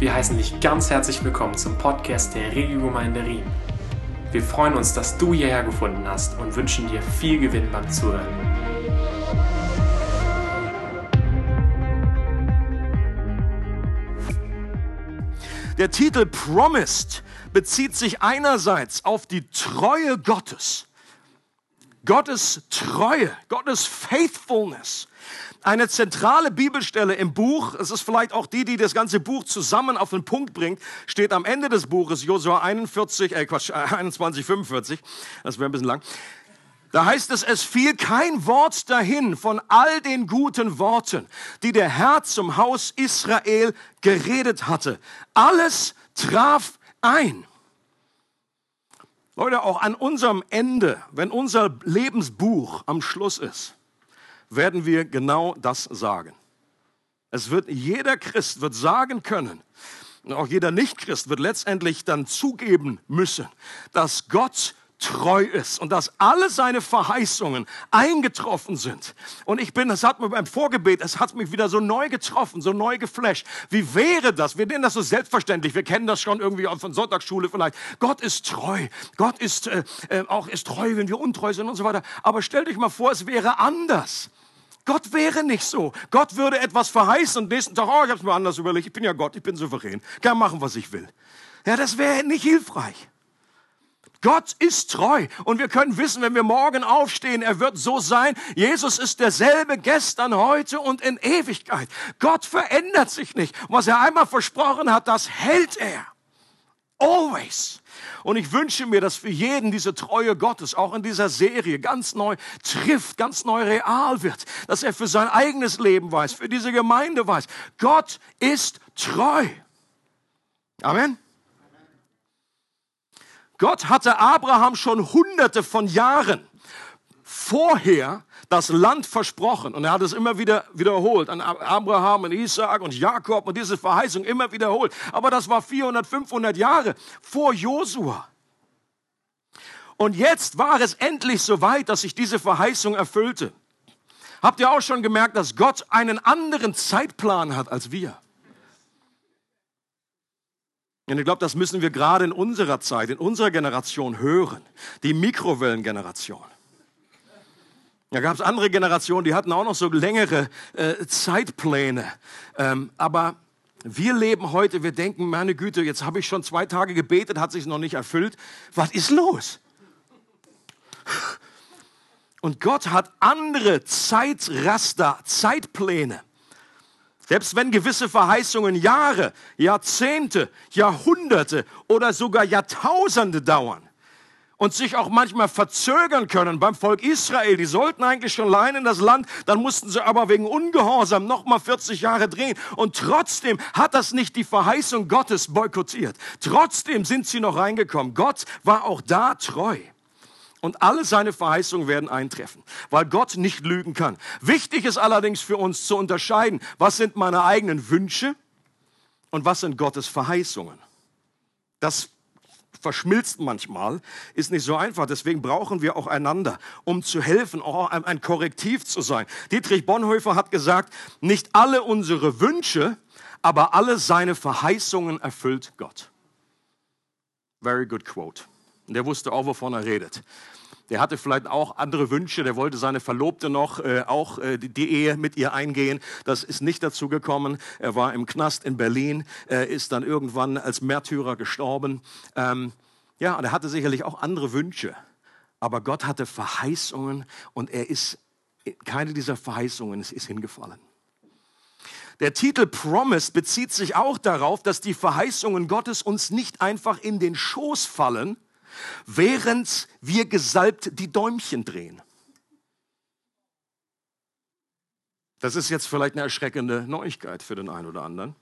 Wir heißen dich ganz herzlich willkommen zum Podcast der Regiogemeinde Riem. Wir freuen uns, dass du hierher gefunden hast und wünschen dir viel Gewinn beim Zuhören. Der Titel Promised bezieht sich einerseits auf die Treue Gottes. Gottes Treue, Gottes Faithfulness eine zentrale Bibelstelle im Buch, es ist vielleicht auch die, die das ganze Buch zusammen auf den Punkt bringt, steht am Ende des Buches, Josua 41, äh Quatsch, 21, 45, das wäre ein bisschen lang. Da heißt es, es fiel kein Wort dahin von all den guten Worten, die der Herr zum Haus Israel geredet hatte. Alles traf ein. Leute, auch an unserem Ende, wenn unser Lebensbuch am Schluss ist, werden wir genau das sagen. Es wird jeder Christ wird sagen können, auch jeder Nichtchrist wird letztendlich dann zugeben müssen, dass Gott treu ist und dass alle seine Verheißungen eingetroffen sind. Und ich bin, das hat mir beim Vorgebet, es hat mich wieder so neu getroffen, so neu geflasht. Wie wäre das? Wir nennen das so selbstverständlich. Wir kennen das schon irgendwie von Sonntagsschule vielleicht. Gott ist treu. Gott ist äh, äh, auch ist treu, wenn wir untreu sind und so weiter. Aber stell dich mal vor, es wäre anders. Gott wäre nicht so. Gott würde etwas verheißen und nächsten Tag, oh, ich habe es mir anders überlegt, ich bin ja Gott, ich bin souverän, kann machen, was ich will. Ja, das wäre nicht hilfreich. Gott ist treu und wir können wissen, wenn wir morgen aufstehen, er wird so sein. Jesus ist derselbe gestern, heute und in Ewigkeit. Gott verändert sich nicht. Was er einmal versprochen hat, das hält er. Always. Und ich wünsche mir, dass für jeden diese Treue Gottes auch in dieser Serie ganz neu trifft, ganz neu real wird. Dass er für sein eigenes Leben weiß, für diese Gemeinde weiß. Gott ist treu. Amen. Gott hatte Abraham schon hunderte von Jahren vorher das Land versprochen. Und er hat es immer wieder wiederholt an Abraham und Isaac und Jakob und diese Verheißung immer wiederholt. Aber das war 400, 500 Jahre vor Josua. Und jetzt war es endlich so weit, dass sich diese Verheißung erfüllte. Habt ihr auch schon gemerkt, dass Gott einen anderen Zeitplan hat als wir? Und ich glaube, das müssen wir gerade in unserer Zeit, in unserer Generation hören. Die Mikrowellengeneration. Da gab es andere Generationen, die hatten auch noch so längere äh, Zeitpläne. Ähm, aber wir leben heute, wir denken, meine Güte, jetzt habe ich schon zwei Tage gebetet, hat sich noch nicht erfüllt. Was ist los? Und Gott hat andere Zeitraster, Zeitpläne. Selbst wenn gewisse Verheißungen Jahre, Jahrzehnte, Jahrhunderte oder sogar Jahrtausende dauern, und sich auch manchmal verzögern können beim Volk Israel. Die sollten eigentlich schon allein in das Land, dann mussten sie aber wegen Ungehorsam noch mal 40 Jahre drehen. Und trotzdem hat das nicht die Verheißung Gottes boykottiert. Trotzdem sind sie noch reingekommen. Gott war auch da treu. Und alle seine Verheißungen werden eintreffen, weil Gott nicht lügen kann. Wichtig ist allerdings für uns zu unterscheiden, was sind meine eigenen Wünsche und was sind Gottes Verheißungen. Das verschmilzt manchmal, ist nicht so einfach. Deswegen brauchen wir auch einander, um zu helfen, auch ein Korrektiv zu sein. Dietrich Bonhoeffer hat gesagt, nicht alle unsere Wünsche, aber alle seine Verheißungen erfüllt Gott. Very good quote. Und der wusste auch, wovon er redet. Der hatte vielleicht auch andere Wünsche. Der wollte seine Verlobte noch äh, auch äh, die, Ehe mit ihr eingehen. Das ist nicht dazu gekommen. Er war im Knast in Berlin, äh, ist dann irgendwann als Märtyrer gestorben. Ähm, ja, und er hatte sicherlich auch andere Wünsche. Aber Gott hatte Verheißungen und er ist, keine dieser Verheißungen ist hingefallen. Der Titel Promise bezieht sich auch darauf, dass die Verheißungen Gottes uns nicht einfach in den Schoß fallen, während wir gesalbt die Däumchen drehen. Das ist jetzt vielleicht eine erschreckende Neuigkeit für den einen oder anderen.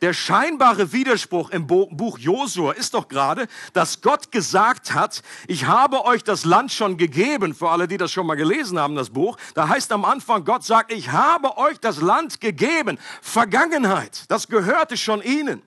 Der scheinbare Widerspruch im Buch Josua ist doch gerade, dass Gott gesagt hat, ich habe euch das Land schon gegeben, für alle, die das schon mal gelesen haben, das Buch. Da heißt am Anfang, Gott sagt, ich habe euch das Land gegeben. Vergangenheit, das gehörte schon ihnen.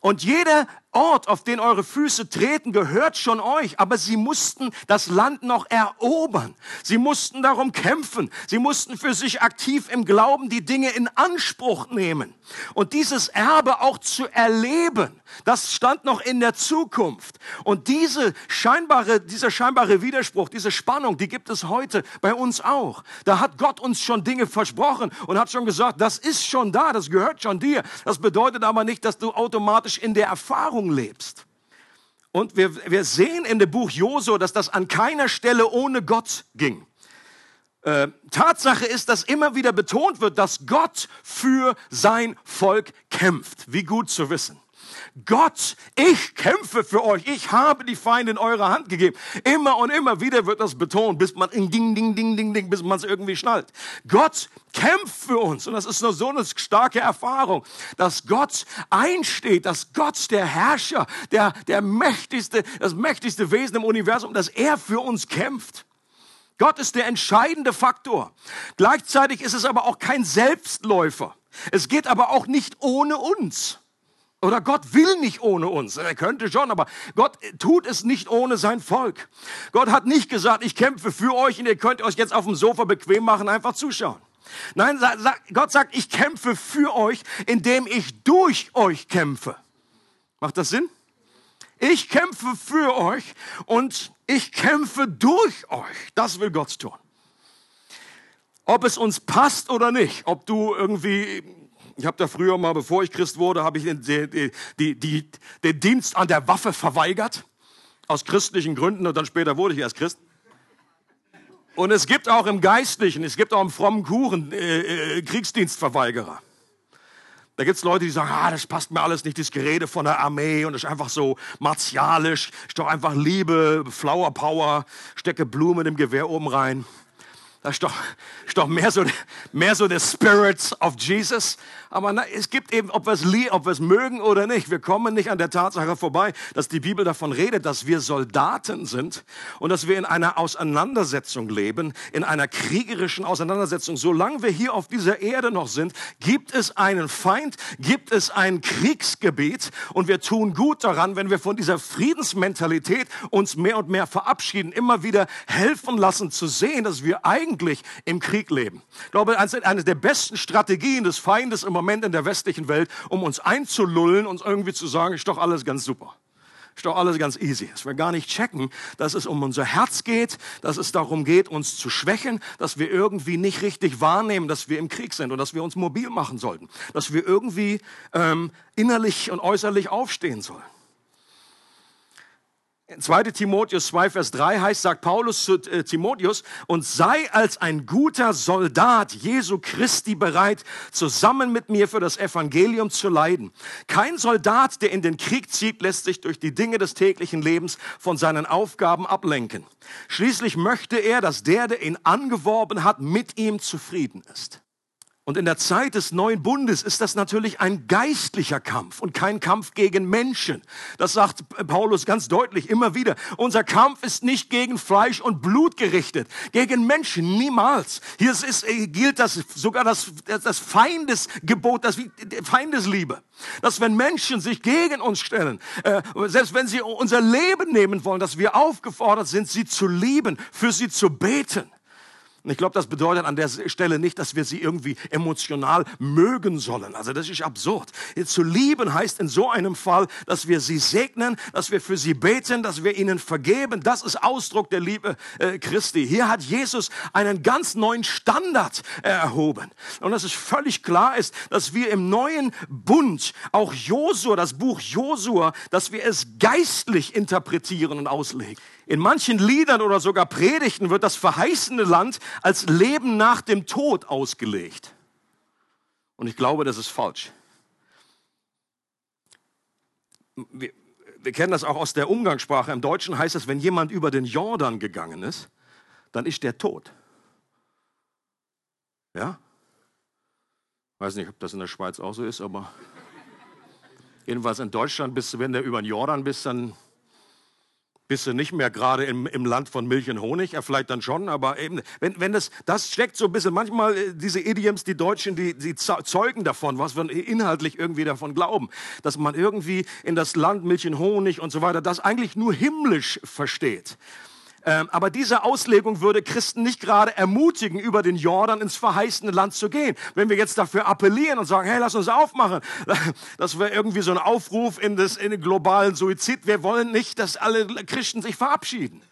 Und jede Ort, auf den eure Füße treten, gehört schon euch, aber sie mussten das Land noch erobern. Sie mussten darum kämpfen. Sie mussten für sich aktiv im Glauben die Dinge in Anspruch nehmen. Und dieses Erbe auch zu erleben, das stand noch in der Zukunft. Und diese scheinbare, dieser scheinbare Widerspruch, diese Spannung, die gibt es heute bei uns auch. Da hat Gott uns schon Dinge versprochen und hat schon gesagt, das ist schon da, das gehört schon dir. Das bedeutet aber nicht, dass du automatisch in der Erfahrung lebst. Und wir, wir sehen in dem Buch Josua, dass das an keiner Stelle ohne Gott ging. Äh, Tatsache ist, dass immer wieder betont wird, dass Gott für sein Volk kämpft. Wie gut zu wissen. Gott, ich kämpfe für euch. Ich habe die Feinde in eure Hand gegeben. Immer und immer wieder wird das betont, bis man ding, ding, ding, ding, ding, bis man es irgendwie schnallt. Gott kämpft für uns. Und das ist nur so eine starke Erfahrung, dass Gott einsteht, dass Gott der Herrscher, der, der mächtigste, das mächtigste Wesen im Universum, dass er für uns kämpft. Gott ist der entscheidende Faktor. Gleichzeitig ist es aber auch kein Selbstläufer. Es geht aber auch nicht ohne uns. Oder Gott will nicht ohne uns. Er könnte schon, aber Gott tut es nicht ohne sein Volk. Gott hat nicht gesagt, ich kämpfe für euch und ihr könnt euch jetzt auf dem Sofa bequem machen, einfach zuschauen. Nein, Gott sagt, ich kämpfe für euch, indem ich durch euch kämpfe. Macht das Sinn? Ich kämpfe für euch und ich kämpfe durch euch. Das will Gott tun. Ob es uns passt oder nicht, ob du irgendwie ich habe da früher mal, bevor ich Christ wurde, habe ich den, die, die, den Dienst an der Waffe verweigert. Aus christlichen Gründen und dann später wurde ich erst Christ. Und es gibt auch im Geistlichen, es gibt auch im frommen Kuchen äh, äh, Kriegsdienstverweigerer. Da gibt's Leute, die sagen, ah, das passt mir alles nicht, das Gerede von der Armee und das ist einfach so martialisch, ist doch einfach Liebe, Flower Power, stecke Blumen im Gewehr oben rein. Das ist doch, ist doch mehr, so, mehr so der Spirit of Jesus. Aber na, es gibt eben, ob wir, es ob wir es mögen oder nicht, wir kommen nicht an der Tatsache vorbei, dass die Bibel davon redet, dass wir Soldaten sind und dass wir in einer Auseinandersetzung leben, in einer kriegerischen Auseinandersetzung. Solange wir hier auf dieser Erde noch sind, gibt es einen Feind, gibt es ein Kriegsgebiet und wir tun gut daran, wenn wir von dieser Friedensmentalität uns mehr und mehr verabschieden, immer wieder helfen lassen zu sehen, dass wir eigentlich eigentlich im Krieg leben. Ich glaube, eine der besten Strategien des Feindes im Moment in der westlichen Welt, um uns einzulullen, uns irgendwie zu sagen, ist doch alles ganz super. Ist doch alles ganz easy. Dass wir gar nicht checken, dass es um unser Herz geht, dass es darum geht, uns zu schwächen, dass wir irgendwie nicht richtig wahrnehmen, dass wir im Krieg sind und dass wir uns mobil machen sollten, dass wir irgendwie ähm, innerlich und äußerlich aufstehen sollen. 2. Timotheus 2, Vers 3 heißt, sagt Paulus zu äh, Timotheus, und sei als ein guter Soldat Jesu Christi bereit, zusammen mit mir für das Evangelium zu leiden. Kein Soldat, der in den Krieg zieht, lässt sich durch die Dinge des täglichen Lebens von seinen Aufgaben ablenken. Schließlich möchte er, dass der, der ihn angeworben hat, mit ihm zufrieden ist. Und in der Zeit des neuen Bundes ist das natürlich ein geistlicher Kampf und kein Kampf gegen Menschen. Das sagt Paulus ganz deutlich immer wieder. Unser Kampf ist nicht gegen Fleisch und Blut gerichtet, gegen Menschen niemals. Hier ist, gilt das sogar das, das Feindesgebot, das Feindesliebe. Dass wenn Menschen sich gegen uns stellen, äh, selbst wenn sie unser Leben nehmen wollen, dass wir aufgefordert sind, sie zu lieben, für sie zu beten. Und ich glaube, das bedeutet an der Stelle nicht, dass wir sie irgendwie emotional mögen sollen. Also das ist absurd. Zu lieben heißt in so einem Fall, dass wir sie segnen, dass wir für sie beten, dass wir ihnen vergeben. Das ist Ausdruck der Liebe äh, Christi. Hier hat Jesus einen ganz neuen Standard äh, erhoben. Und dass es völlig klar ist, dass wir im neuen Bund, auch Josua, das Buch Josua, dass wir es geistlich interpretieren und auslegen. In manchen Liedern oder sogar Predigten wird das verheißene Land als Leben nach dem Tod ausgelegt. Und ich glaube, das ist falsch. Wir, wir kennen das auch aus der Umgangssprache. Im Deutschen heißt es, wenn jemand über den Jordan gegangen ist, dann ist der tot. Ja? Weiß nicht, ob das in der Schweiz auch so ist, aber jedenfalls in Deutschland bist du, wenn du über den Jordan bist, dann bist du nicht mehr gerade im, im Land von Milch und Honig, ja, vielleicht dann schon, aber eben, wenn, wenn das, das steckt so ein bisschen, manchmal äh, diese Idioms, die Deutschen, die, die zeugen davon, was wir inhaltlich irgendwie davon glauben, dass man irgendwie in das Land Milch und Honig und so weiter, das eigentlich nur himmlisch versteht. Ähm, aber diese Auslegung würde Christen nicht gerade ermutigen, über den Jordan ins verheißene Land zu gehen. Wenn wir jetzt dafür appellieren und sagen, hey, lass uns aufmachen, das wäre irgendwie so ein Aufruf in, das, in den globalen Suizid. Wir wollen nicht, dass alle Christen sich verabschieden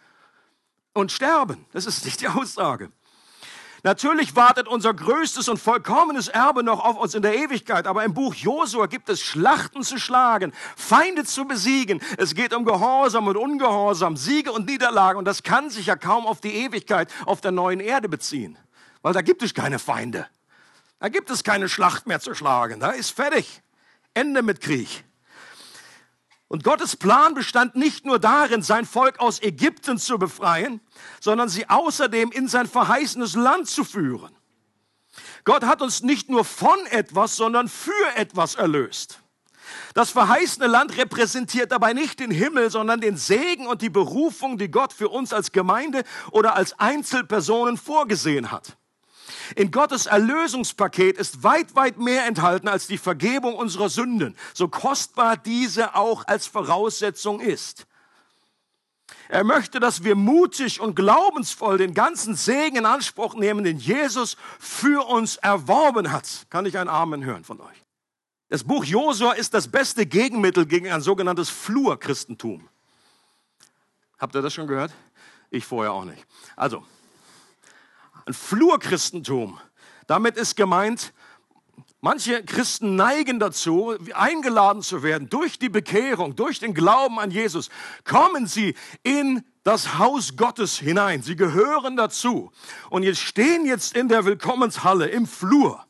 und sterben. Das ist nicht die Aussage. Natürlich wartet unser größtes und vollkommenes Erbe noch auf uns in der Ewigkeit, aber im Buch Josua gibt es Schlachten zu schlagen, Feinde zu besiegen. Es geht um Gehorsam und Ungehorsam, Siege und Niederlagen und das kann sich ja kaum auf die Ewigkeit auf der neuen Erde beziehen, weil da gibt es keine Feinde. Da gibt es keine Schlacht mehr zu schlagen. Da ist fertig. Ende mit Krieg. Und Gottes Plan bestand nicht nur darin, sein Volk aus Ägypten zu befreien, sondern sie außerdem in sein verheißenes Land zu führen. Gott hat uns nicht nur von etwas, sondern für etwas erlöst. Das verheißene Land repräsentiert dabei nicht den Himmel, sondern den Segen und die Berufung, die Gott für uns als Gemeinde oder als Einzelpersonen vorgesehen hat. In Gottes Erlösungspaket ist weit, weit mehr enthalten als die Vergebung unserer Sünden, so kostbar diese auch als Voraussetzung ist. Er möchte, dass wir mutig und glaubensvoll den ganzen Segen in Anspruch nehmen, den Jesus für uns erworben hat. Kann ich ein Amen hören von euch? Das Buch Josua ist das beste Gegenmittel gegen ein sogenanntes Flurchristentum. Habt ihr das schon gehört? Ich vorher auch nicht. Also, ein Flurchristentum. Damit ist gemeint, manche Christen neigen dazu, eingeladen zu werden durch die Bekehrung, durch den Glauben an Jesus. Kommen sie in das Haus Gottes hinein. Sie gehören dazu. Und jetzt stehen jetzt in der Willkommenshalle im Flur.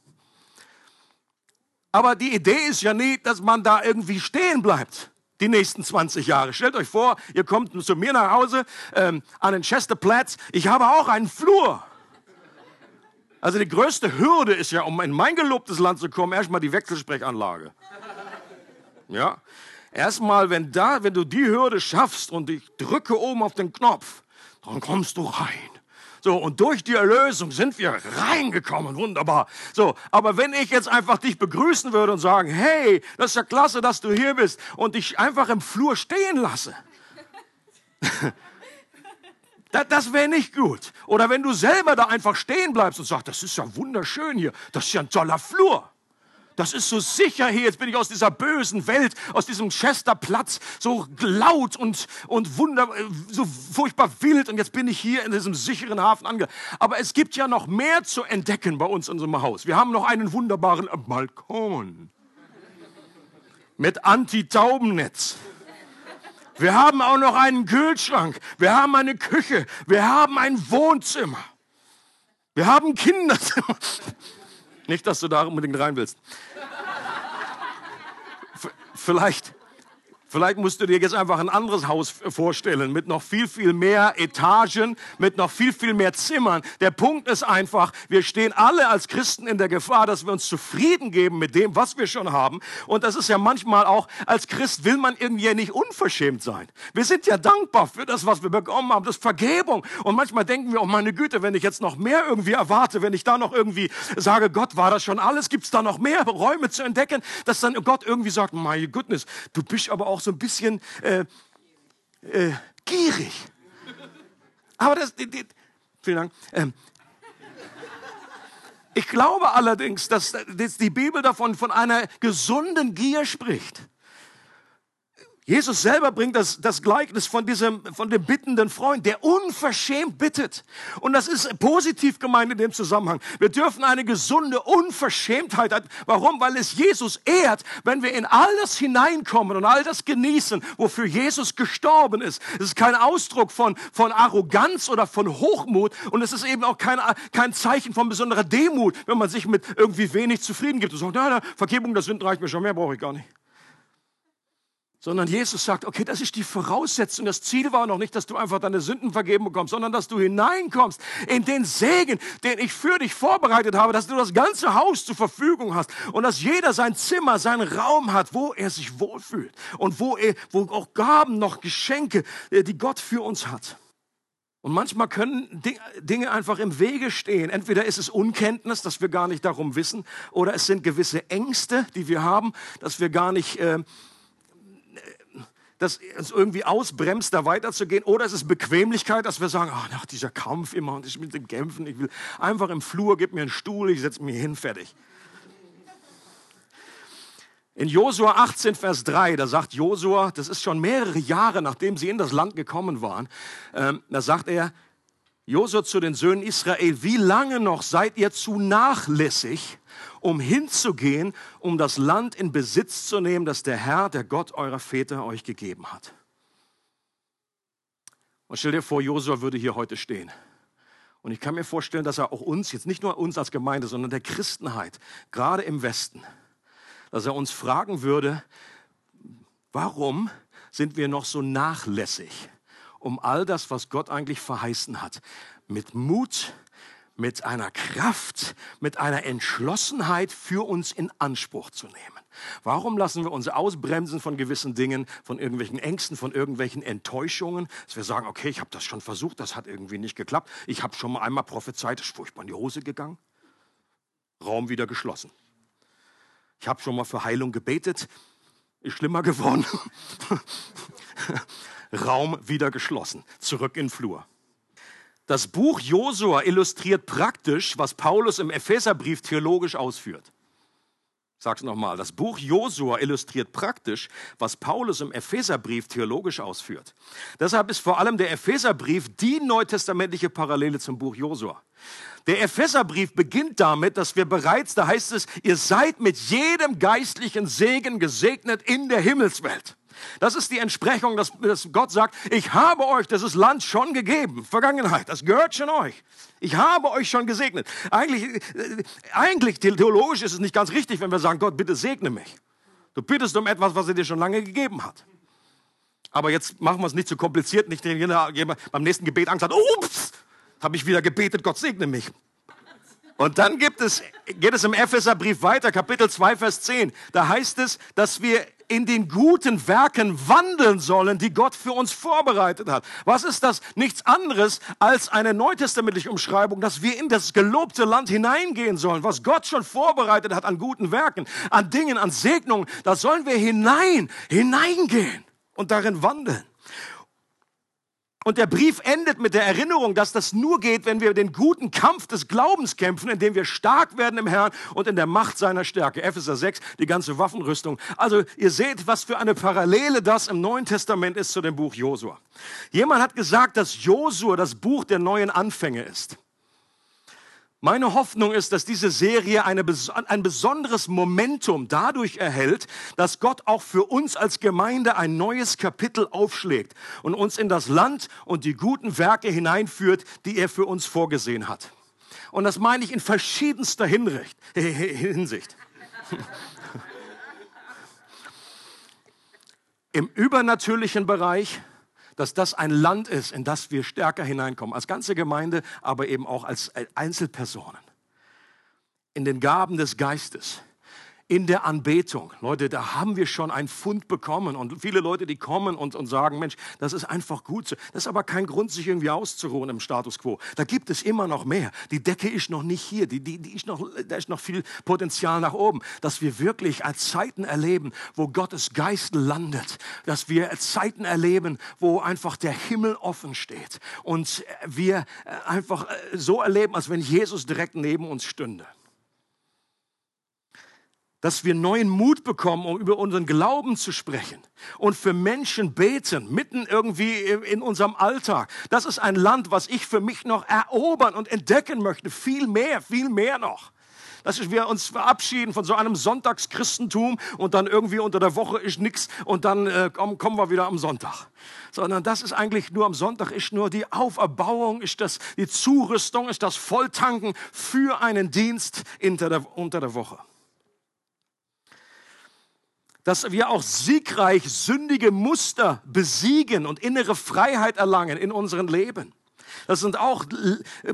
Aber die Idee ist ja nie, dass man da irgendwie stehen bleibt die nächsten 20 Jahre. Stellt euch vor, ihr kommt zu mir nach Hause ähm, an den Chesterplatz. Ich habe auch einen Flur. Also die größte Hürde ist ja, um in mein gelobtes Land zu kommen, erstmal die Wechselsprechanlage. Ja, erstmal, wenn da, wenn du die Hürde schaffst und ich drücke oben auf den Knopf, dann kommst du rein. So, und durch die Erlösung sind wir reingekommen. Wunderbar. So, aber wenn ich jetzt einfach dich begrüßen würde und sagen, hey, das ist ja klasse, dass du hier bist und dich einfach im Flur stehen lasse. Das, das wäre nicht gut. Oder wenn du selber da einfach stehen bleibst und sagst, das ist ja wunderschön hier, das ist ja ein toller Flur. Das ist so sicher hier. Jetzt bin ich aus dieser bösen Welt, aus diesem Chesterplatz, so laut und, und wunder, so furchtbar wild. Und jetzt bin ich hier in diesem sicheren Hafen ange. Aber es gibt ja noch mehr zu entdecken bei uns in unserem Haus. Wir haben noch einen wunderbaren Balkon mit Anti-Taubennetz. Wir haben auch noch einen Kühlschrank. Wir haben eine Küche. Wir haben ein Wohnzimmer. Wir haben Kinderzimmer. Nicht, dass du da unbedingt rein willst. Vielleicht Vielleicht musst du dir jetzt einfach ein anderes Haus vorstellen mit noch viel, viel mehr Etagen, mit noch viel, viel mehr Zimmern. Der Punkt ist einfach, wir stehen alle als Christen in der Gefahr, dass wir uns zufrieden geben mit dem, was wir schon haben. Und das ist ja manchmal auch, als Christ will man irgendwie nicht unverschämt sein. Wir sind ja dankbar für das, was wir bekommen haben, das ist Vergebung. Und manchmal denken wir, oh meine Güte, wenn ich jetzt noch mehr irgendwie erwarte, wenn ich da noch irgendwie sage, Gott, war das schon alles? Gibt es da noch mehr Räume zu entdecken? Dass dann Gott irgendwie sagt, my goodness, du bist aber auch auch so ein bisschen äh, äh, gierig. Aber das, die, die, vielen Dank. Ähm, ich glaube allerdings, dass, dass die Bibel davon von einer gesunden Gier spricht. Jesus selber bringt das, das Gleichnis von diesem, von dem bittenden Freund, der unverschämt bittet. Und das ist positiv gemeint in dem Zusammenhang. Wir dürfen eine gesunde Unverschämtheit. Warum? Weil es Jesus ehrt, wenn wir in all das hineinkommen und all das genießen, wofür Jesus gestorben ist. Es ist kein Ausdruck von, von Arroganz oder von Hochmut und es ist eben auch kein, kein Zeichen von besonderer Demut, wenn man sich mit irgendwie wenig zufrieden gibt und sagt, na, na, Vergebung der Sünden reicht mir schon, mehr brauche ich gar nicht. Sondern Jesus sagt, okay, das ist die Voraussetzung. Das Ziel war noch nicht, dass du einfach deine Sünden vergeben bekommst, sondern dass du hineinkommst in den Segen, den ich für dich vorbereitet habe, dass du das ganze Haus zur Verfügung hast und dass jeder sein Zimmer, seinen Raum hat, wo er sich wohlfühlt und wo, er, wo auch Gaben noch Geschenke, äh, die Gott für uns hat. Und manchmal können Dinge einfach im Wege stehen. Entweder ist es Unkenntnis, dass wir gar nicht darum wissen, oder es sind gewisse Ängste, die wir haben, dass wir gar nicht äh, das uns irgendwie ausbremst, da weiterzugehen. Oder es ist Bequemlichkeit, dass wir sagen, ach, nach dieser Kampf immer und ich mit dem Kämpfen, ich will einfach im Flur, gib mir einen Stuhl, ich setze mich hin, fertig. In Josua 18, Vers 3, da sagt Josua, das ist schon mehrere Jahre, nachdem sie in das Land gekommen waren, ähm, da sagt er, Josua zu den Söhnen Israel, wie lange noch seid ihr zu nachlässig, um hinzugehen, um das Land in Besitz zu nehmen, das der Herr, der Gott eurer Väter euch gegeben hat. Und stell dir vor, Josua würde hier heute stehen. Und ich kann mir vorstellen, dass er auch uns, jetzt nicht nur uns als Gemeinde, sondern der Christenheit, gerade im Westen, dass er uns fragen würde, warum sind wir noch so nachlässig, um all das, was Gott eigentlich verheißen hat, mit Mut, mit einer Kraft, mit einer Entschlossenheit für uns in Anspruch zu nehmen. Warum lassen wir uns ausbremsen von gewissen Dingen, von irgendwelchen Ängsten, von irgendwelchen Enttäuschungen, dass wir sagen, okay, ich habe das schon versucht, das hat irgendwie nicht geklappt. Ich habe schon mal einmal prophezeit, ist furchtbar in die Hose gegangen. Raum wieder geschlossen. Ich habe schon mal für Heilung gebetet, ist schlimmer geworden. Raum wieder geschlossen, zurück in den Flur. Das Buch Josua illustriert praktisch, was Paulus im Epheserbrief theologisch ausführt. Ich sag's nochmal. Das Buch Josua illustriert praktisch, was Paulus im Epheserbrief theologisch ausführt. Deshalb ist vor allem der Epheserbrief die neutestamentliche Parallele zum Buch Josua. Der Epheserbrief beginnt damit, dass wir bereits, da heißt es, ihr seid mit jedem geistlichen Segen gesegnet in der Himmelswelt. Das ist die Entsprechung, dass, dass Gott sagt, ich habe euch dieses Land schon gegeben, Vergangenheit, das gehört schon euch. Ich habe euch schon gesegnet. Eigentlich, äh, eigentlich theologisch ist es nicht ganz richtig, wenn wir sagen, Gott, bitte segne mich. Du bittest um etwas, was er dir schon lange gegeben hat. Aber jetzt machen wir es nicht zu kompliziert, nicht beim nächsten Gebet Angst hat, ups, habe ich wieder gebetet, Gott segne mich. Und dann gibt es, geht es im Epheserbrief weiter, Kapitel 2, Vers 10. Da heißt es, dass wir in den guten Werken wandeln sollen, die Gott für uns vorbereitet hat. Was ist das? Nichts anderes als eine neutestamentliche Umschreibung, dass wir in das gelobte Land hineingehen sollen, was Gott schon vorbereitet hat an guten Werken, an Dingen, an Segnungen. Da sollen wir hinein, hineingehen und darin wandeln. Und der Brief endet mit der Erinnerung, dass das nur geht, wenn wir den guten Kampf des Glaubens kämpfen, indem wir stark werden im Herrn und in der Macht seiner Stärke. Epheser 6, die ganze Waffenrüstung. Also ihr seht, was für eine Parallele das im Neuen Testament ist zu dem Buch Josua. Jemand hat gesagt, dass Josua das Buch der neuen Anfänge ist. Meine Hoffnung ist, dass diese Serie eine, ein besonderes Momentum dadurch erhält, dass Gott auch für uns als Gemeinde ein neues Kapitel aufschlägt und uns in das Land und die guten Werke hineinführt, die er für uns vorgesehen hat. Und das meine ich in verschiedenster Hinricht, Hinsicht. Im übernatürlichen Bereich, dass das ein Land ist, in das wir stärker hineinkommen, als ganze Gemeinde, aber eben auch als Einzelpersonen. In den Gaben des Geistes in der Anbetung. Leute, da haben wir schon einen Fund bekommen und viele Leute, die kommen und, und sagen, Mensch, das ist einfach gut so. Das ist aber kein Grund, sich irgendwie auszuruhen im Status quo. Da gibt es immer noch mehr. Die Decke ist noch nicht hier, die, die, die ist noch, da ist noch viel Potenzial nach oben, dass wir wirklich als Zeiten erleben, wo Gottes Geist landet, dass wir Zeiten erleben, wo einfach der Himmel offen steht und wir einfach so erleben, als wenn Jesus direkt neben uns stünde dass wir neuen Mut bekommen, um über unseren Glauben zu sprechen und für Menschen beten, mitten irgendwie in unserem Alltag. Das ist ein Land, was ich für mich noch erobern und entdecken möchte. Viel mehr, viel mehr noch. Dass wir uns verabschieden von so einem Sonntagschristentum und dann irgendwie unter der Woche ist nichts und dann äh, kommen, wir wieder am Sonntag. Sondern das ist eigentlich nur am Sonntag, ist nur die Auferbauung, ist das die Zurüstung, ist das Volltanken für einen Dienst der, unter der Woche. Dass wir auch siegreich sündige Muster besiegen und innere Freiheit erlangen in unserem Leben. Das sind auch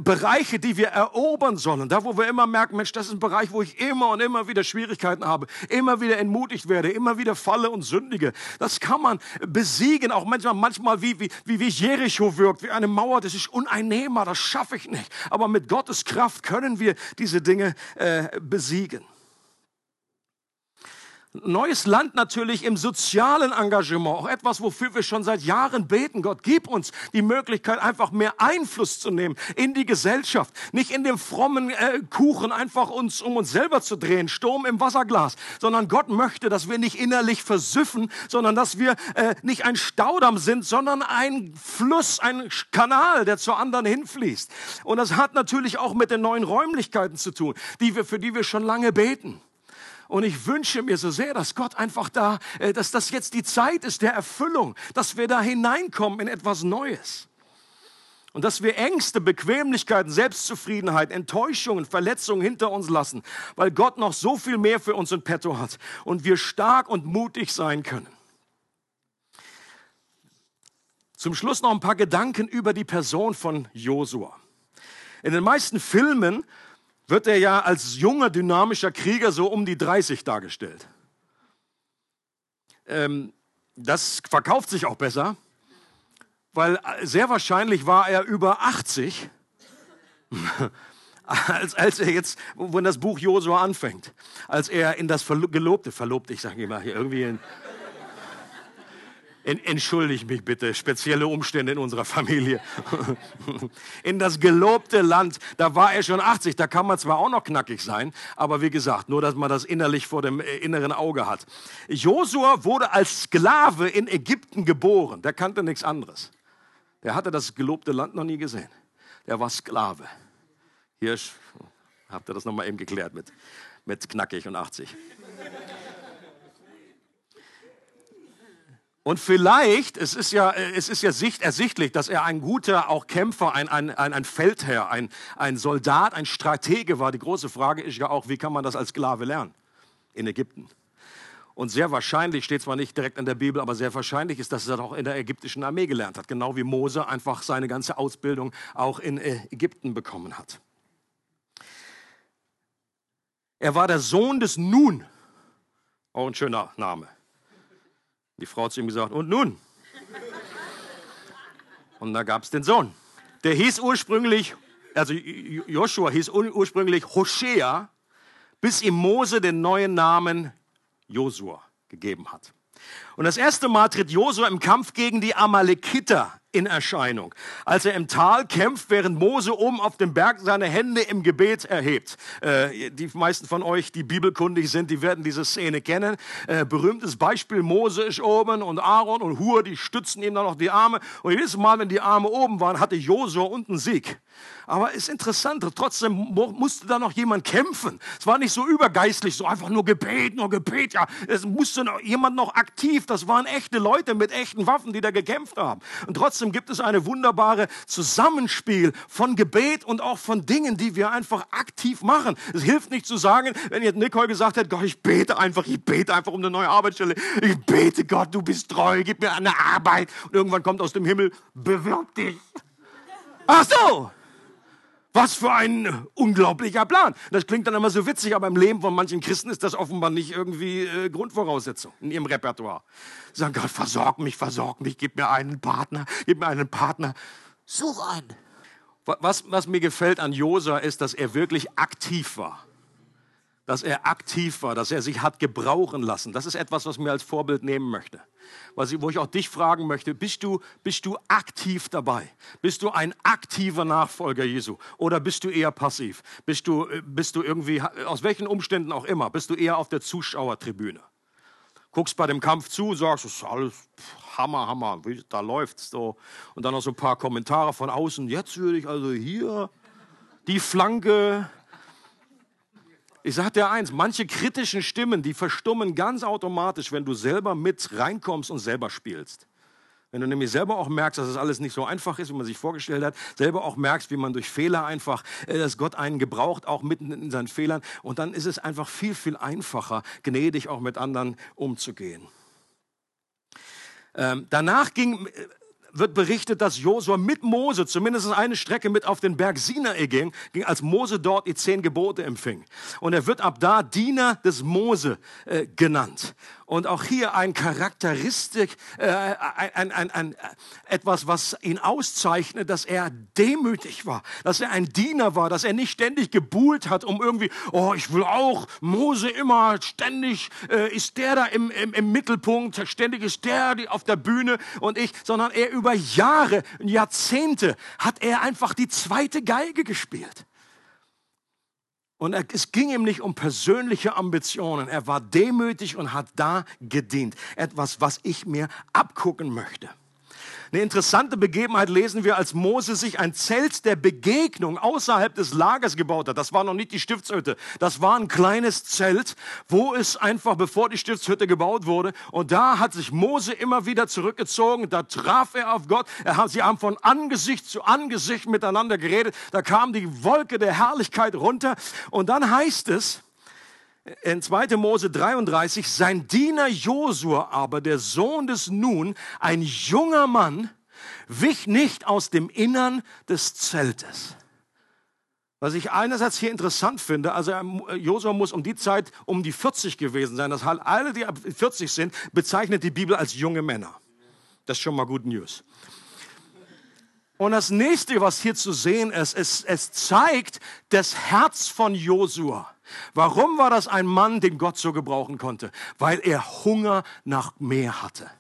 Bereiche, die wir erobern sollen. Da, wo wir immer merken, Mensch, das ist ein Bereich, wo ich immer und immer wieder Schwierigkeiten habe, immer wieder entmutigt werde, immer wieder falle und sündige. Das kann man besiegen, auch manchmal, manchmal wie, wie, wie, wie Jericho wirkt, wie eine Mauer, das ist uneinnehmbar, das schaffe ich nicht. Aber mit Gottes Kraft können wir diese Dinge äh, besiegen. Neues Land natürlich im sozialen Engagement, auch etwas, wofür wir schon seit Jahren beten. Gott, gib uns die Möglichkeit, einfach mehr Einfluss zu nehmen in die Gesellschaft. Nicht in dem frommen äh, Kuchen einfach uns um uns selber zu drehen, Sturm im Wasserglas, sondern Gott möchte, dass wir nicht innerlich versüffen, sondern dass wir äh, nicht ein Staudamm sind, sondern ein Fluss, ein Kanal, der zu anderen hinfließt. Und das hat natürlich auch mit den neuen Räumlichkeiten zu tun, die wir, für die wir schon lange beten. Und ich wünsche mir so sehr, dass Gott einfach da, äh, dass das jetzt die Zeit ist der Erfüllung, dass wir da hineinkommen in etwas Neues. Und dass wir Ängste, Bequemlichkeiten, Selbstzufriedenheit, Enttäuschungen, Verletzungen hinter uns lassen, weil Gott noch so viel mehr für uns in petto hat und wir stark und mutig sein können. Zum Schluss noch ein paar Gedanken über die Person von Josua. In den meisten Filmen wird er ja als junger, dynamischer Krieger so um die 30 dargestellt. Ähm, das verkauft sich auch besser, weil sehr wahrscheinlich war er über 80, als, als er jetzt, wenn das Buch Josua anfängt, als er in das Gelobte, verlobte, ich sage immer hier irgendwie in, entschuldigt mich bitte, spezielle Umstände in unserer Familie. In das gelobte Land, da war er schon 80, da kann man zwar auch noch knackig sein, aber wie gesagt, nur dass man das innerlich vor dem äh, inneren Auge hat. Josua wurde als Sklave in Ägypten geboren, der kannte nichts anderes. Der hatte das gelobte Land noch nie gesehen. Der war Sklave. Hier habt ihr das nochmal eben geklärt mit, mit knackig und 80. Und vielleicht, es ist ja, es ist ja sicht, ersichtlich, dass er ein guter auch Kämpfer, ein, ein, ein, Feldherr, ein, ein Soldat, ein Stratege war. Die große Frage ist ja auch, wie kann man das als Sklave lernen? In Ägypten. Und sehr wahrscheinlich, steht zwar nicht direkt in der Bibel, aber sehr wahrscheinlich ist, dass er das auch in der ägyptischen Armee gelernt hat. Genau wie Mose einfach seine ganze Ausbildung auch in äh, Ägypten bekommen hat. Er war der Sohn des Nun. Auch ein schöner Name. Die Frau hat zu ihm gesagt, und nun? Und da gab es den Sohn. Der hieß ursprünglich, also Joshua hieß ursprünglich Hoshea, bis ihm Mose den neuen Namen Josua gegeben hat. Und das erste Mal tritt Josua im Kampf gegen die Amalekiter in Erscheinung, als er im Tal kämpft, während Mose oben auf dem Berg seine Hände im Gebet erhebt. Äh, die meisten von euch, die bibelkundig sind, die werden diese Szene kennen. Äh, berühmtes Beispiel, Mose ist oben und Aaron und Hur, die stützen ihm dann noch die Arme. Und jedes Mal, wenn die Arme oben waren, hatte Josua unten Sieg. Aber ist interessant, trotzdem musste da noch jemand kämpfen. Es war nicht so übergeistlich, so einfach nur Gebet, nur Gebet. Ja, es musste noch jemand noch aktiv. Das waren echte Leute mit echten Waffen, die da gekämpft haben. Und trotzdem gibt es eine wunderbare Zusammenspiel von Gebet und auch von Dingen, die wir einfach aktiv machen. Es hilft nicht zu sagen, wenn jetzt Nicole gesagt hätte, Gott, ich bete einfach, ich bete einfach um eine neue Arbeitsstelle. Ich bete, Gott, du bist treu, gib mir eine Arbeit. Und irgendwann kommt aus dem Himmel, bewirb dich. Ach so, was für ein unglaublicher Plan. Das klingt dann immer so witzig, aber im Leben von manchen Christen ist das offenbar nicht irgendwie äh, Grundvoraussetzung in ihrem Repertoire. Sie sagen, Gott, versorg mich, versorg mich, gib mir einen Partner, gib mir einen Partner. Such einen. Was, was mir gefällt an Josa ist, dass er wirklich aktiv war dass er aktiv war, dass er sich hat gebrauchen lassen. Das ist etwas, was mir als Vorbild nehmen möchte. wo ich auch dich fragen möchte, bist du, bist du aktiv dabei? Bist du ein aktiver Nachfolger Jesu? Oder bist du eher passiv? Bist du, bist du irgendwie, aus welchen Umständen auch immer, bist du eher auf der Zuschauertribüne? Guckst bei dem Kampf zu, sagst, das ist alles Hammer, Hammer, da läuft's so. Und dann noch so ein paar Kommentare von außen. Jetzt würde ich also hier die Flanke ich sage dir eins, manche kritischen Stimmen, die verstummen ganz automatisch, wenn du selber mit reinkommst und selber spielst. Wenn du nämlich selber auch merkst, dass es alles nicht so einfach ist, wie man sich vorgestellt hat, selber auch merkst, wie man durch Fehler einfach, äh, dass Gott einen gebraucht, auch mitten in seinen Fehlern. Und dann ist es einfach viel, viel einfacher, gnädig auch mit anderen umzugehen. Ähm, danach ging, äh, wird berichtet, dass Josua mit Mose zumindest eine Strecke mit auf den Berg Sinai ging, ging, als Mose dort die zehn Gebote empfing. Und er wird ab da Diener des Mose äh, genannt. Und auch hier ein Charakteristik, äh, ein, ein, ein, etwas, was ihn auszeichnet, dass er demütig war, dass er ein Diener war, dass er nicht ständig gebuhlt hat, um irgendwie, oh, ich will auch, Mose immer, ständig äh, ist der da im, im, im Mittelpunkt, ständig ist der auf der Bühne und ich, sondern er über Jahre, Jahrzehnte hat er einfach die zweite Geige gespielt. Und es ging ihm nicht um persönliche Ambitionen. Er war demütig und hat da gedient. Etwas, was ich mir abgucken möchte. Eine interessante Begebenheit lesen wir, als Mose sich ein Zelt der Begegnung außerhalb des Lagers gebaut hat. Das war noch nicht die Stiftshütte. Das war ein kleines Zelt, wo es einfach, bevor die Stiftshütte gebaut wurde, und da hat sich Mose immer wieder zurückgezogen. Da traf er auf Gott. Er sie haben von Angesicht zu Angesicht miteinander geredet. Da kam die Wolke der Herrlichkeit runter. Und dann heißt es, in 2. Mose 33, sein Diener Josua aber, der Sohn des Nun, ein junger Mann, wich nicht aus dem Innern des Zeltes. Was ich einerseits hier interessant finde, also Josua muss um die Zeit um die 40 gewesen sein. Das heißt, alle, die ab 40 sind, bezeichnet die Bibel als junge Männer. Das ist schon mal gut News. Und das nächste, was hier zu sehen ist, es, es zeigt das Herz von Josua. Warum war das ein Mann, den Gott so gebrauchen konnte? Weil er Hunger nach mehr hatte.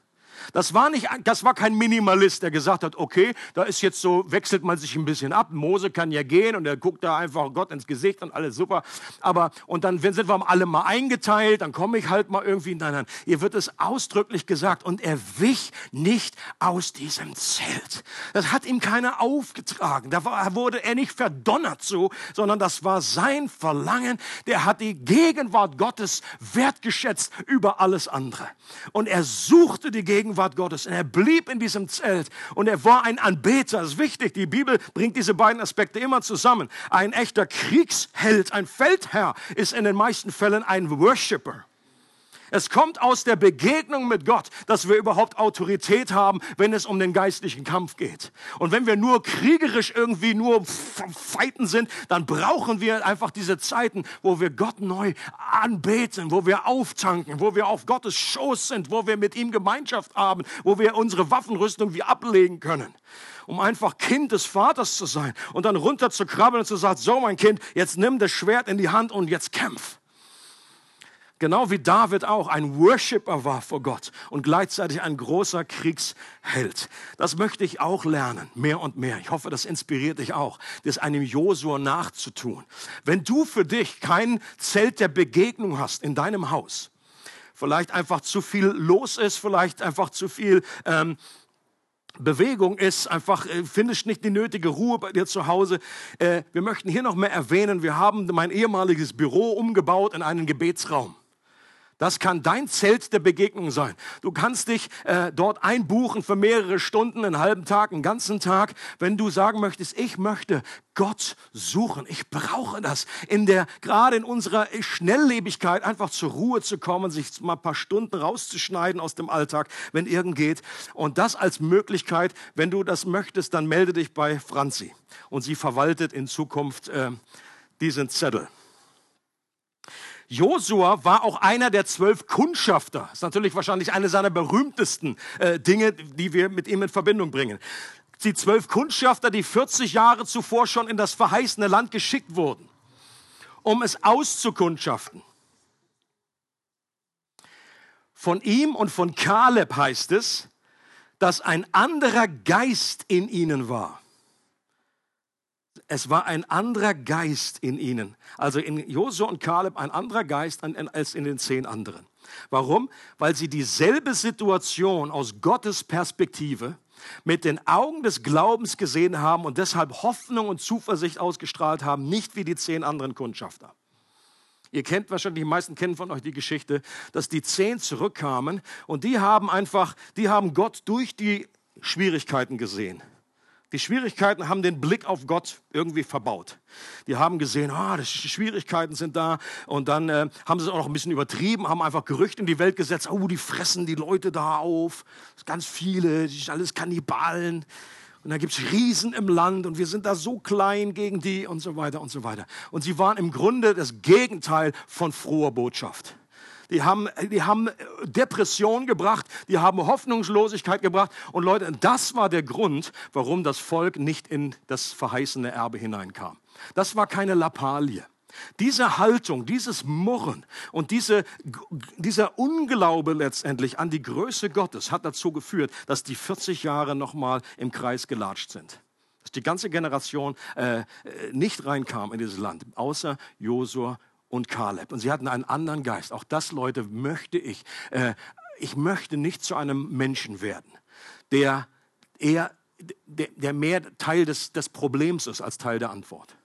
Das war nicht, das war kein Minimalist, der gesagt hat, okay, da ist jetzt so, wechselt man sich ein bisschen ab. Mose kann ja gehen und er guckt da einfach Gott ins Gesicht und alles super. Aber, und dann sind wir alle mal eingeteilt, dann komme ich halt mal irgendwie, nein, nein. Ihr wird es ausdrücklich gesagt und er wich nicht aus diesem Zelt. Das hat ihm keiner aufgetragen. Da war, wurde er nicht verdonnert so, sondern das war sein Verlangen. Der hat die Gegenwart Gottes wertgeschätzt über alles andere. Und er suchte die Gegenwart Gegenwart Gottes. Und er blieb in diesem Zelt und er war ein Anbeter. Das ist wichtig. Die Bibel bringt diese beiden Aspekte immer zusammen. Ein echter Kriegsheld, ein Feldherr ist in den meisten Fällen ein Worshipper. Es kommt aus der Begegnung mit Gott, dass wir überhaupt Autorität haben, wenn es um den geistlichen Kampf geht. Und wenn wir nur kriegerisch irgendwie nur Feiten sind, dann brauchen wir einfach diese Zeiten, wo wir Gott neu anbeten, wo wir auftanken, wo wir auf Gottes Schoß sind, wo wir mit ihm Gemeinschaft haben, wo wir unsere Waffenrüstung wie ablegen können um einfach Kind des Vaters zu sein und dann runter zu krabbeln und zu sagen, so mein Kind, jetzt nimm das Schwert in die Hand und jetzt kämpf. Genau wie David auch ein Worshipper war vor Gott und gleichzeitig ein großer Kriegsheld. Das möchte ich auch lernen, mehr und mehr. Ich hoffe, das inspiriert dich auch, das einem Josua nachzutun. Wenn du für dich kein Zelt der Begegnung hast in deinem Haus, vielleicht einfach zu viel los ist, vielleicht einfach zu viel ähm, Bewegung ist, einfach äh, findest nicht die nötige Ruhe bei dir zu Hause. Äh, wir möchten hier noch mehr erwähnen, wir haben mein ehemaliges Büro umgebaut in einen Gebetsraum. Das kann dein Zelt der Begegnung sein. Du kannst dich äh, dort einbuchen für mehrere Stunden, einen halben Tag, einen ganzen Tag, wenn du sagen möchtest, ich möchte Gott suchen. Ich brauche das in der, gerade in unserer Schnelllebigkeit, einfach zur Ruhe zu kommen, sich mal ein paar Stunden rauszuschneiden aus dem Alltag, wenn irgend geht. Und das als Möglichkeit, wenn du das möchtest, dann melde dich bei Franzi. Und sie verwaltet in Zukunft äh, diesen Zettel. Josua war auch einer der zwölf Kundschafter. Das ist natürlich wahrscheinlich eine seiner berühmtesten äh, Dinge, die wir mit ihm in Verbindung bringen. Die zwölf Kundschafter, die 40 Jahre zuvor schon in das verheißene Land geschickt wurden, um es auszukundschaften. Von ihm und von Kaleb heißt es, dass ein anderer Geist in ihnen war. Es war ein anderer Geist in ihnen. Also in Josua und Kaleb ein anderer Geist als in den zehn anderen. Warum? Weil sie dieselbe Situation aus Gottes Perspektive mit den Augen des Glaubens gesehen haben und deshalb Hoffnung und Zuversicht ausgestrahlt haben, nicht wie die zehn anderen Kundschafter. Ihr kennt wahrscheinlich, die meisten kennen von euch die Geschichte, dass die zehn zurückkamen und die haben einfach, die haben Gott durch die Schwierigkeiten gesehen. Die Schwierigkeiten haben den Blick auf Gott irgendwie verbaut. Die haben gesehen, ah, die Schwierigkeiten sind da. Und dann äh, haben sie es auch noch ein bisschen übertrieben, haben einfach Gerüchte in die Welt gesetzt. Oh, die fressen die Leute da auf. Ganz viele, die sind alles Kannibalen. Und da gibt es Riesen im Land und wir sind da so klein gegen die und so weiter und so weiter. Und sie waren im Grunde das Gegenteil von froher Botschaft die haben, die haben Depression gebracht, die haben Hoffnungslosigkeit gebracht. Und Leute, das war der Grund, warum das Volk nicht in das verheißene Erbe hineinkam. Das war keine Lappalie. Diese Haltung, dieses Murren und diese, dieser Unglaube letztendlich an die Größe Gottes hat dazu geführt, dass die 40 Jahre nochmal im Kreis gelatscht sind. Dass die ganze Generation äh, nicht reinkam in dieses Land, außer Josua und Kaleb. Und sie hatten einen anderen Geist. Auch das, Leute, möchte ich. Äh, ich möchte nicht zu einem Menschen werden, der eher, der, der mehr Teil des, des Problems ist als Teil der Antwort.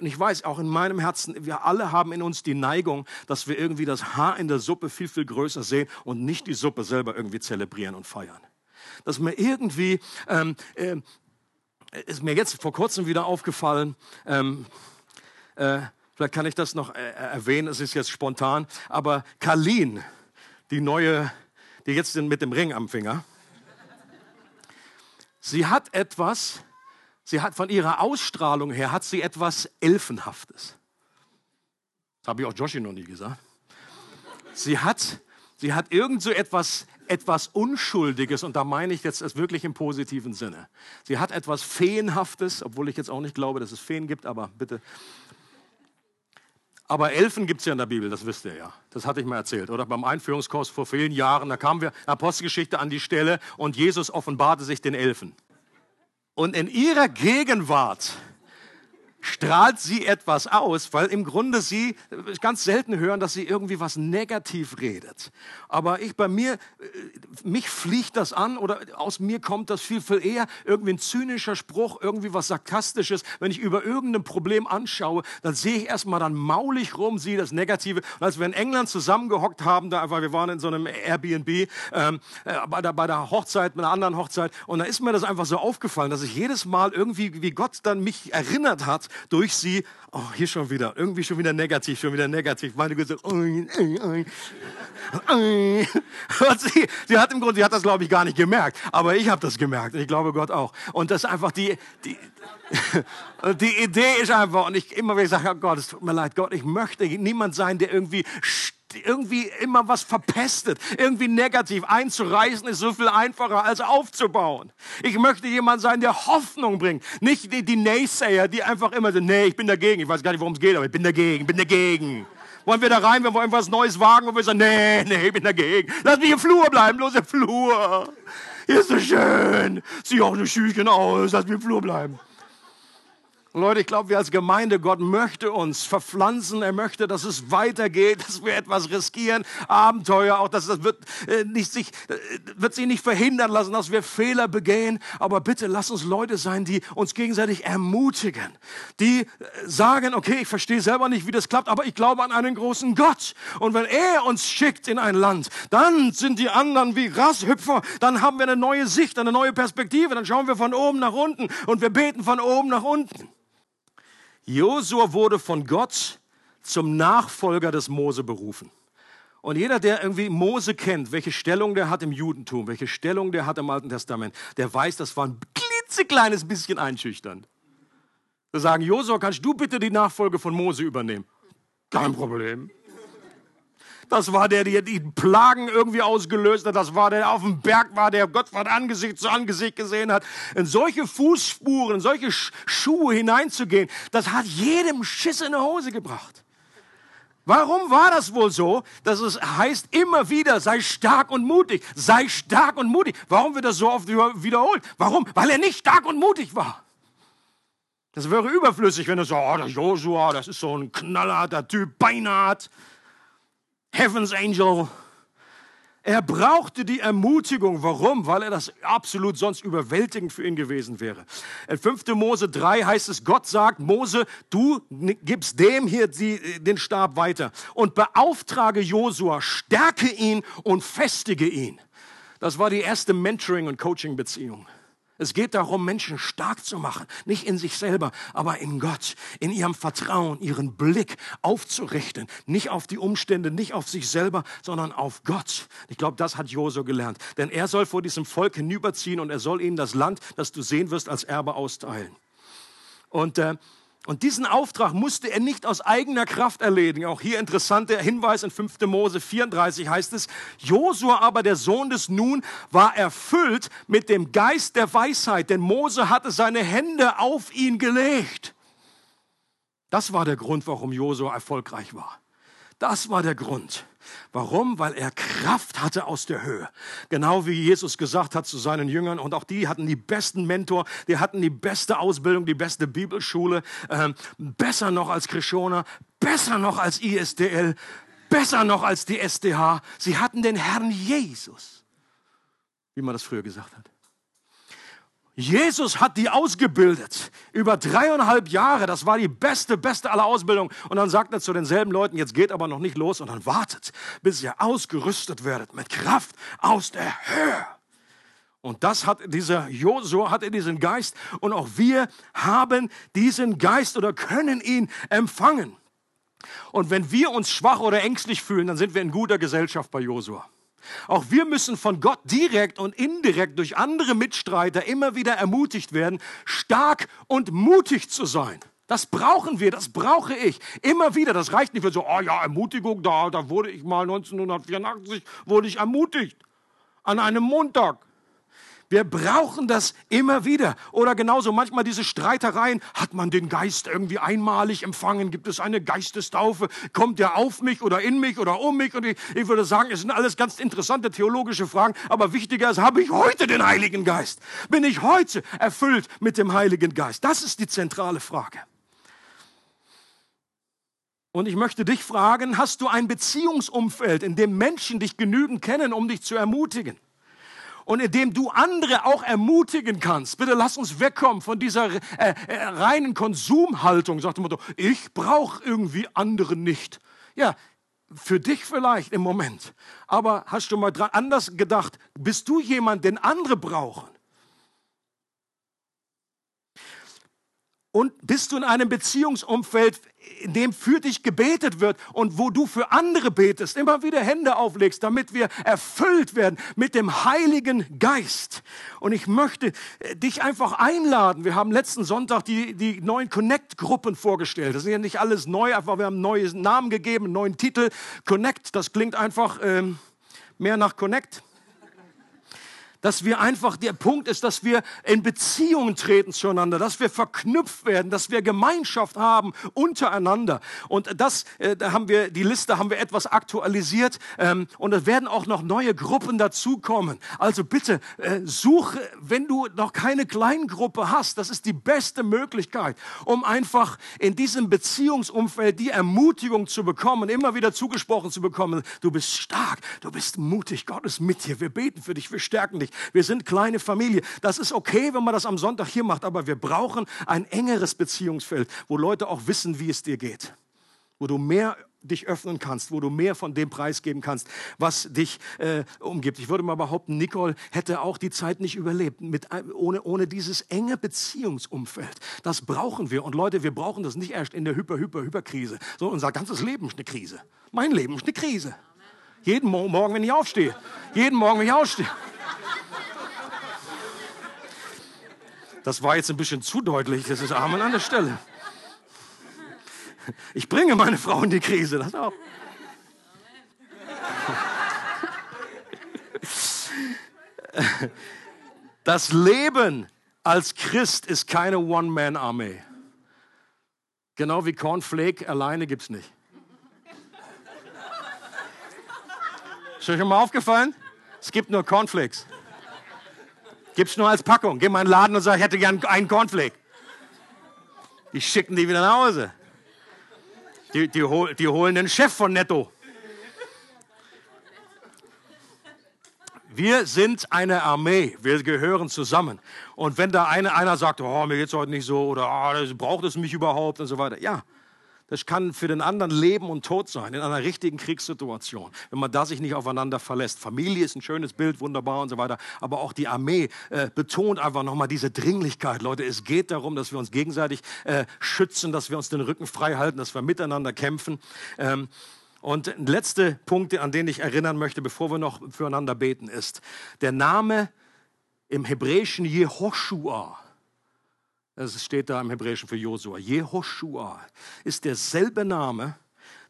Und ich weiß auch in meinem Herzen, wir alle haben in uns die Neigung, dass wir irgendwie das Haar in der Suppe viel, viel größer sehen und nicht die Suppe selber irgendwie zelebrieren und feiern. Dass mir irgendwie, ähm, äh, ist mir jetzt vor kurzem wieder aufgefallen, ähm, äh, Vielleicht kann ich das noch äh, erwähnen, es ist jetzt spontan. Aber Kalin, die neue, die jetzt mit dem Ring am Finger, sie hat etwas, sie hat von ihrer Ausstrahlung her, hat sie etwas Elfenhaftes. Das habe ich auch Joshi noch nie gesagt. Sie hat, sie hat irgend so etwas, etwas Unschuldiges, und da meine ich jetzt es wirklich im positiven Sinne. Sie hat etwas Feenhaftes, obwohl ich jetzt auch nicht glaube, dass es Feen gibt, aber bitte aber Elfen gibt es ja in der Bibel, das wisst ihr ja. Das hatte ich mal erzählt, oder? Beim Einführungskurs vor vielen Jahren, da kamen wir Apostelgeschichte an die Stelle und Jesus offenbarte sich den Elfen. Und in ihrer Gegenwart strahlt sie etwas aus, weil im Grunde sie ganz selten hören, dass sie irgendwie was negativ redet. Aber ich bei mir, äh, mich fliegt das an oder aus mir kommt das viel, viel eher irgendwie ein zynischer Spruch, irgendwie was Sarkastisches. Wenn ich über irgendein Problem anschaue, dann sehe ich erstmal dann maulig rum, sehe das Negative. Und als wir in England zusammengehockt haben, da einfach, wir waren in so einem Airbnb ähm, äh, bei, der, bei der Hochzeit, bei einer anderen Hochzeit, und da ist mir das einfach so aufgefallen, dass ich jedes Mal irgendwie, wie Gott dann mich erinnert hat, durch sie, oh, hier schon wieder, irgendwie schon wieder negativ, schon wieder negativ. Meine Güte, sie, sie hat im Grunde, sie hat das glaube ich gar nicht gemerkt, aber ich habe das gemerkt. Und ich glaube Gott auch. Und das ist einfach die, die, die Idee ist einfach, und ich immer wieder sage, oh Gott, es tut mir leid, Gott, ich möchte niemand sein, der irgendwie irgendwie immer was verpestet, irgendwie negativ. Einzureißen ist so viel einfacher als aufzubauen. Ich möchte jemand sein, der Hoffnung bringt. Nicht die, die Naysayer, die einfach immer so, nee, ich bin dagegen. Ich weiß gar nicht, worum es geht, aber ich bin dagegen, bin dagegen. Wollen wir da rein, wir wollen was Neues wagen und wir sagen, nee, nee, ich bin dagegen. Lass mich im Flur bleiben, bloß im Flur. Hier ist so schön. Sieh auch eine Schüchen aus, lass mich im Flur bleiben. Leute, ich glaube, wir als Gemeinde, Gott möchte uns verpflanzen. Er möchte, dass es weitergeht, dass wir etwas riskieren, Abenteuer, auch dass das wird, äh, nicht sich, äh, wird sich nicht verhindern lassen, dass wir Fehler begehen. Aber bitte lass uns Leute sein, die uns gegenseitig ermutigen, die äh, sagen, okay, ich verstehe selber nicht, wie das klappt, aber ich glaube an einen großen Gott. Und wenn er uns schickt in ein Land, dann sind die anderen wie Grashüpfer, dann haben wir eine neue Sicht, eine neue Perspektive, dann schauen wir von oben nach unten und wir beten von oben nach unten. Josua wurde von Gott zum Nachfolger des Mose berufen. Und jeder, der irgendwie Mose kennt, welche Stellung der hat im Judentum, welche Stellung der hat im Alten Testament, der weiß, das war ein klitzekleines bisschen einschüchternd. Wir sagen, Josua, kannst du bitte die Nachfolge von Mose übernehmen? Kein Problem. Das war der, der die Plagen irgendwie ausgelöst hat. Das war der, der auf dem Berg war, der Gott von Angesicht zu Angesicht gesehen hat. In solche Fußspuren, in solche Schuhe hineinzugehen, das hat jedem Schiss in die Hose gebracht. Warum war das wohl so, dass es heißt immer wieder, sei stark und mutig, sei stark und mutig? Warum wird das so oft wiederholt? Warum? Weil er nicht stark und mutig war. Das wäre überflüssig, wenn er so, oh, der Joshua, das ist so ein knallharter Typ, beinhart. Heaven's Angel. Er brauchte die Ermutigung. Warum? Weil er das absolut sonst überwältigend für ihn gewesen wäre. In 5. Mose 3 heißt es, Gott sagt, Mose, du gibst dem hier die, den Stab weiter und beauftrage Josua, stärke ihn und festige ihn. Das war die erste Mentoring- und Coaching-Beziehung. Es geht darum, Menschen stark zu machen, nicht in sich selber, aber in Gott, in ihrem Vertrauen, ihren Blick aufzurichten, nicht auf die Umstände, nicht auf sich selber, sondern auf Gott. Ich glaube, das hat Josu gelernt, denn er soll vor diesem Volk hinüberziehen und er soll ihnen das Land, das du sehen wirst, als Erbe austeilen. Und äh, und diesen Auftrag musste er nicht aus eigener Kraft erledigen. Auch hier interessanter Hinweis in 5. Mose 34 heißt es, Josua aber, der Sohn des Nun, war erfüllt mit dem Geist der Weisheit, denn Mose hatte seine Hände auf ihn gelegt. Das war der Grund, warum Josua erfolgreich war. Das war der Grund. Warum? Weil er Kraft hatte aus der Höhe. Genau wie Jesus gesagt hat zu seinen Jüngern. Und auch die hatten die besten Mentor, die hatten die beste Ausbildung, die beste Bibelschule. Ähm, besser noch als Krishona, besser noch als ISDL, besser noch als die SDH. Sie hatten den Herrn Jesus, wie man das früher gesagt hat. Jesus hat die ausgebildet über dreieinhalb Jahre. Das war die beste, beste aller Ausbildung. Und dann sagt er zu denselben Leuten, jetzt geht aber noch nicht los, sondern wartet, bis ihr ausgerüstet werdet mit Kraft aus der Höhe. Und das hat dieser Josua, hat er diesen Geist. Und auch wir haben diesen Geist oder können ihn empfangen. Und wenn wir uns schwach oder ängstlich fühlen, dann sind wir in guter Gesellschaft bei Josua. Auch wir müssen von Gott direkt und indirekt durch andere Mitstreiter immer wieder ermutigt werden, stark und mutig zu sein. Das brauchen wir, das brauche ich immer wieder. Das reicht nicht für so, oh ja, Ermutigung, da, da wurde ich mal 1984, wurde ich ermutigt. An einem Montag. Wir brauchen das immer wieder. Oder genauso manchmal diese Streitereien. Hat man den Geist irgendwie einmalig empfangen? Gibt es eine Geistestaufe? Kommt der auf mich oder in mich oder um mich? Und ich, ich würde sagen, es sind alles ganz interessante theologische Fragen. Aber wichtiger ist, habe ich heute den Heiligen Geist? Bin ich heute erfüllt mit dem Heiligen Geist? Das ist die zentrale Frage. Und ich möchte dich fragen, hast du ein Beziehungsumfeld, in dem Menschen dich genügend kennen, um dich zu ermutigen? Und indem du andere auch ermutigen kannst. Bitte lass uns wegkommen von dieser äh, äh, reinen Konsumhaltung, sagt dem Motto, ich brauche irgendwie andere nicht. Ja, für dich vielleicht im Moment. Aber hast du mal anders gedacht, bist du jemand, den andere brauchen? Und bist du in einem Beziehungsumfeld, in dem für dich gebetet wird und wo du für andere betest, immer wieder Hände auflegst, damit wir erfüllt werden mit dem Heiligen Geist. Und ich möchte äh, dich einfach einladen. Wir haben letzten Sonntag die, die neuen Connect-Gruppen vorgestellt. Das ist ja nicht alles neu, einfach wir haben einen neuen Namen gegeben, einen neuen Titel. Connect, das klingt einfach ähm, mehr nach Connect dass wir einfach, der Punkt ist, dass wir in Beziehungen treten zueinander, dass wir verknüpft werden, dass wir Gemeinschaft haben untereinander. Und das, äh, da haben wir, die Liste haben wir etwas aktualisiert ähm, und es werden auch noch neue Gruppen dazukommen. Also bitte, äh, suche, wenn du noch keine Kleingruppe hast, das ist die beste Möglichkeit, um einfach in diesem Beziehungsumfeld die Ermutigung zu bekommen, immer wieder zugesprochen zu bekommen, du bist stark, du bist mutig, Gott ist mit dir, wir beten für dich, wir stärken dich. Wir sind kleine Familie. Das ist okay, wenn man das am Sonntag hier macht, aber wir brauchen ein engeres Beziehungsfeld, wo Leute auch wissen, wie es dir geht. Wo du mehr dich öffnen kannst, wo du mehr von dem preisgeben kannst, was dich äh, umgibt. Ich würde mal behaupten, Nicole hätte auch die Zeit nicht überlebt mit, ohne, ohne dieses enge Beziehungsumfeld. Das brauchen wir. Und Leute, wir brauchen das nicht erst in der Hyper-Hyper-Hyper-Krise, sondern unser ganzes Leben ist eine Krise. Mein Leben ist eine Krise. Jeden Morgen, wenn ich aufstehe. Jeden Morgen, wenn ich aufstehe. Das war jetzt ein bisschen zu deutlich, das ist Amen an der Stelle. Ich bringe meine Frau in die Krise, das auch. Das Leben als Christ ist keine One-Man-Armee. Genau wie Cornflake alleine gibt es nicht. Ist euch schon mal aufgefallen? Es gibt nur Cornflakes. Gib's nur als Packung. Geh mal in den Laden und sag, ich hätte gern einen Cornflake. Die schicken die wieder nach Hause. Die, die, die holen den Chef von Netto. Wir sind eine Armee, wir gehören zusammen. Und wenn da eine, einer sagt, oh, mir geht's heute nicht so oder oh, braucht es mich überhaupt und so weiter, ja, Das kann für den anderen Leben und Tod sein, in einer richtigen Kriegssituation, wenn man da sich nicht aufeinander verlässt. Familie ist ein schönes Bild, wunderbar und so weiter, aber auch die Armee äh, betont einfach nochmal diese Dringlichkeit. Leute, es geht darum, dass wir uns gegenseitig äh, schützen, dass wir uns den Rücken frei halten, dass wir miteinander kämpfen. Ähm, und letzte Punkt, an den ich erinnern möchte, bevor wir noch füreinander beten, ist der Name im Hebräischen Jehoshua es steht da im Hebräischen für Josua. Jehoshua ist derselbe Name,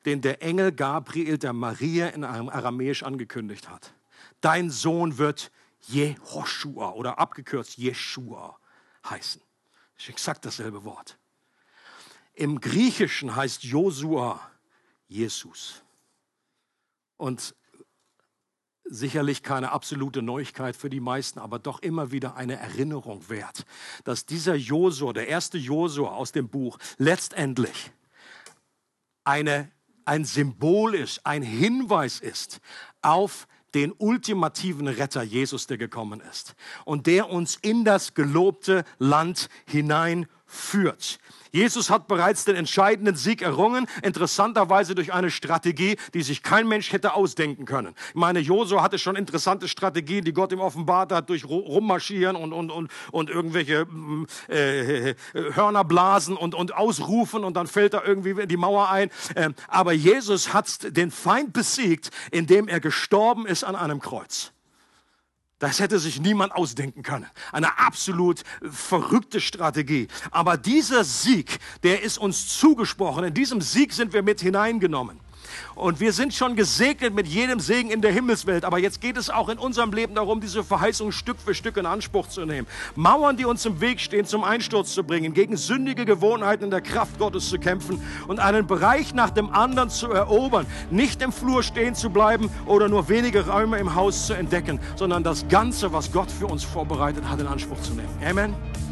den der Engel Gabriel der Maria in Aramäisch angekündigt hat. Dein Sohn wird Jehoshua oder abgekürzt Jeshua heißen. Das ist exakt dasselbe Wort. Im Griechischen heißt Josua Jesus. Und sicherlich keine absolute Neuigkeit für die meisten, aber doch immer wieder eine Erinnerung wert, dass dieser Josua, der erste Josua aus dem Buch, letztendlich eine, ein Symbol ist, ein Hinweis ist auf den ultimativen Retter Jesus, der gekommen ist und der uns in das gelobte Land hineinführt. Jesus hat bereits den entscheidenden Sieg errungen, interessanterweise durch eine Strategie, die sich kein Mensch hätte ausdenken können. Ich meine, Josua hatte schon interessante Strategien, die Gott ihm offenbart hat, durch Rummarschieren und, und, und, und irgendwelche mm, äh, Hörner blasen und, und ausrufen und dann fällt er irgendwie in die Mauer ein. Ähm, aber Jesus hat den Feind besiegt, indem er gestorben ist an einem Kreuz. Das hätte sich niemand ausdenken können. Eine absolut verrückte Strategie. Aber dieser Sieg, der ist uns zugesprochen. In diesem Sieg sind wir mit hineingenommen. Und wir sind schon gesegnet mit jedem Segen in der Himmelswelt. Aber jetzt geht es auch in unserem Leben darum, diese Verheißung Stück für Stück in Anspruch zu nehmen. Mauern, die uns im Weg stehen, zum Einsturz zu bringen, gegen sündige Gewohnheiten in der Kraft Gottes zu kämpfen und einen Bereich nach dem anderen zu erobern. Nicht im Flur stehen zu bleiben oder nur wenige Räume im Haus zu entdecken, sondern das Ganze, was Gott für uns vorbereitet hat, in Anspruch zu nehmen. Amen.